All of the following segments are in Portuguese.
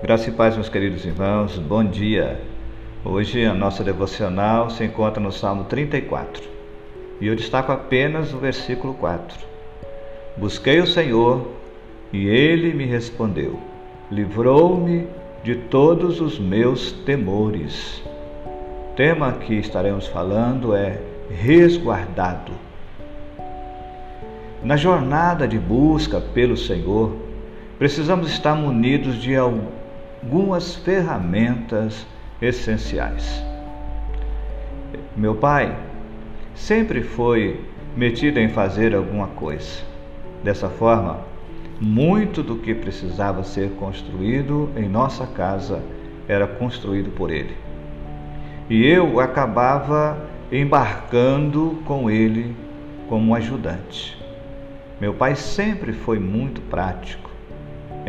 Graça e paz, meus queridos irmãos, bom dia. Hoje a nossa devocional se encontra no Salmo 34 e eu destaco apenas o versículo 4. Busquei o Senhor e ele me respondeu, livrou-me de todos os meus temores. O tema que estaremos falando é resguardado. Na jornada de busca pelo Senhor, precisamos estar munidos de algumas ferramentas essenciais. Meu pai sempre foi metido em fazer alguma coisa. Dessa forma, muito do que precisava ser construído em nossa casa era construído por ele. E eu acabava embarcando com ele como ajudante. Meu pai sempre foi muito prático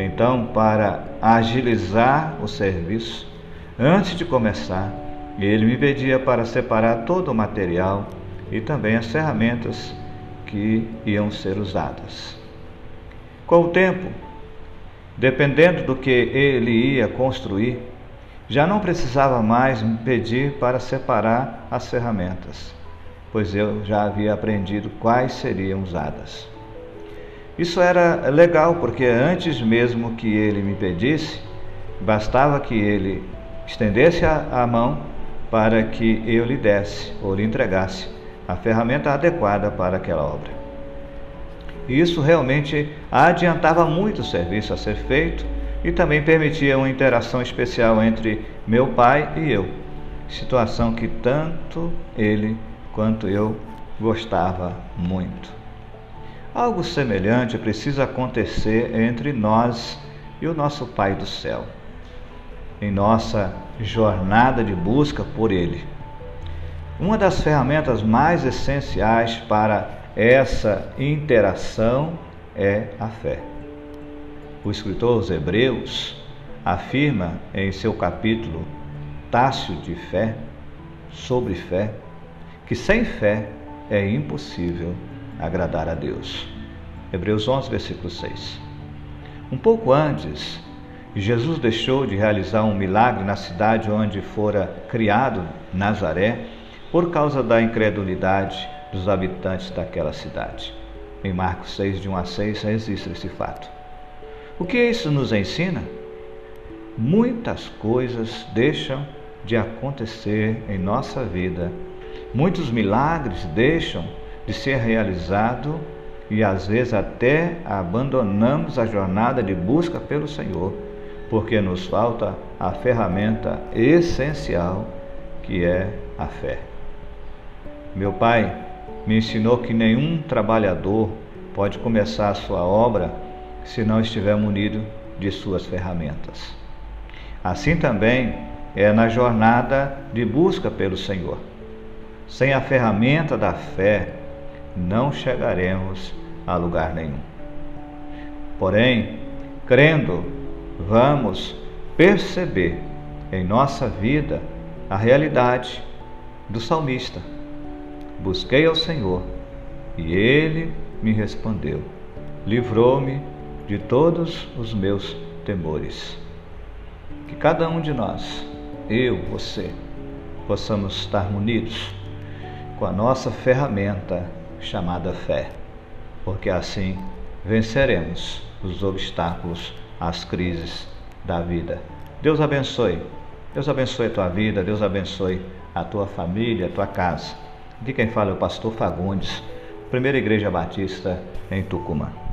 então, para agilizar o serviço, antes de começar, ele me pedia para separar todo o material e também as ferramentas que iam ser usadas. Com o tempo, dependendo do que ele ia construir, já não precisava mais me pedir para separar as ferramentas, pois eu já havia aprendido quais seriam usadas. Isso era legal porque antes mesmo que ele me pedisse, bastava que ele estendesse a, a mão para que eu lhe desse ou lhe entregasse a ferramenta adequada para aquela obra. E isso realmente adiantava muito o serviço a ser feito e também permitia uma interação especial entre meu pai e eu, situação que tanto ele quanto eu gostava muito. Algo semelhante precisa acontecer entre nós e o nosso Pai do céu, em nossa jornada de busca por Ele. Uma das ferramentas mais essenciais para essa interação é a fé. O escritor aos Hebreus afirma em seu capítulo Tácio de Fé, sobre fé, que sem fé é impossível agradar a Deus. Hebreus 11, versículo 6. Um pouco antes, Jesus deixou de realizar um milagre na cidade onde fora criado, Nazaré, por causa da incredulidade dos habitantes daquela cidade. Em Marcos 6, de 1 a 6, registra esse fato. O que isso nos ensina? Muitas coisas deixam de acontecer em nossa vida, muitos milagres deixam de ser realizado e às vezes até abandonamos a jornada de busca pelo Senhor, porque nos falta a ferramenta essencial que é a fé. Meu pai me ensinou que nenhum trabalhador pode começar a sua obra se não estiver munido de suas ferramentas. Assim também é na jornada de busca pelo Senhor. Sem a ferramenta da fé, não chegaremos a lugar nenhum. Porém, crendo, vamos perceber em nossa vida a realidade do salmista. Busquei ao Senhor e ele me respondeu, livrou-me de todos os meus temores. Que cada um de nós, eu, você, possamos estar munidos com a nossa ferramenta chamada fé, porque assim venceremos os obstáculos, as crises da vida. Deus abençoe. Deus abençoe a tua vida, Deus abençoe a tua família, a tua casa. Aqui quem fala é o pastor Fagundes, Primeira Igreja Batista em Tucumã.